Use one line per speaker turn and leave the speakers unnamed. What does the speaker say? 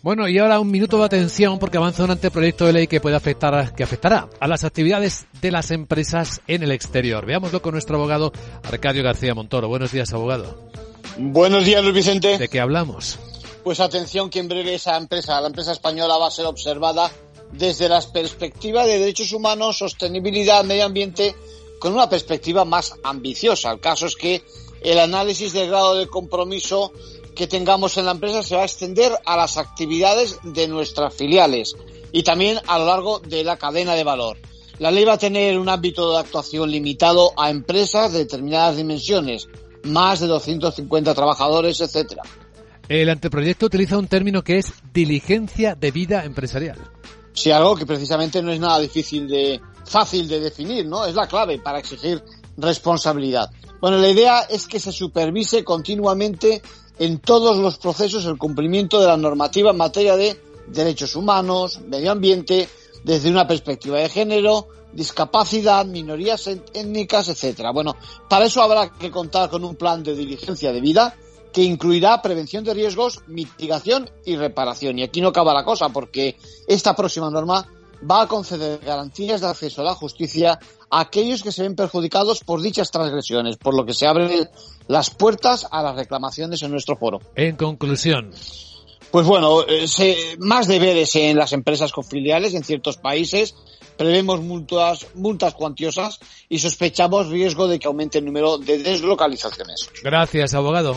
Bueno, y ahora un minuto de atención porque avanza un anteproyecto de ley que puede afectar, que afectará a las actividades de las empresas en el exterior. Veámoslo con nuestro abogado Arcadio García Montoro. Buenos días, abogado.
Buenos días, Luis Vicente.
¿De qué hablamos?
Pues atención que en breve esa empresa, la empresa española, va a ser observada desde la perspectiva de derechos humanos, sostenibilidad, medio ambiente, con una perspectiva más ambiciosa. El caso es que el análisis del grado de compromiso que tengamos en la empresa se va a extender a las actividades de nuestras filiales y también a lo largo de la cadena de valor. La ley va a tener un ámbito de actuación limitado a empresas de determinadas dimensiones, más de 250 trabajadores, etcétera.
El anteproyecto utiliza un término que es diligencia de vida empresarial.
Sí, algo que precisamente no es nada difícil de, fácil de definir, ¿no? Es la clave para exigir responsabilidad. Bueno, la idea es que se supervise continuamente en todos los procesos el cumplimiento de la normativa en materia de derechos humanos, medio ambiente, desde una perspectiva de género, discapacidad, minorías étnicas, etcétera. Bueno, para eso habrá que contar con un plan de diligencia de vida que incluirá prevención de riesgos, mitigación y reparación. Y aquí no acaba la cosa, porque esta próxima norma va a conceder garantías de acceso a la justicia a aquellos que se ven perjudicados por dichas transgresiones, por lo que se abren las puertas a las reclamaciones en nuestro foro.
En conclusión.
Pues bueno, eh, más deberes en las empresas con filiales en ciertos países, prevemos multas, multas cuantiosas y sospechamos riesgo de que aumente el número de deslocalizaciones.
Gracias, abogado.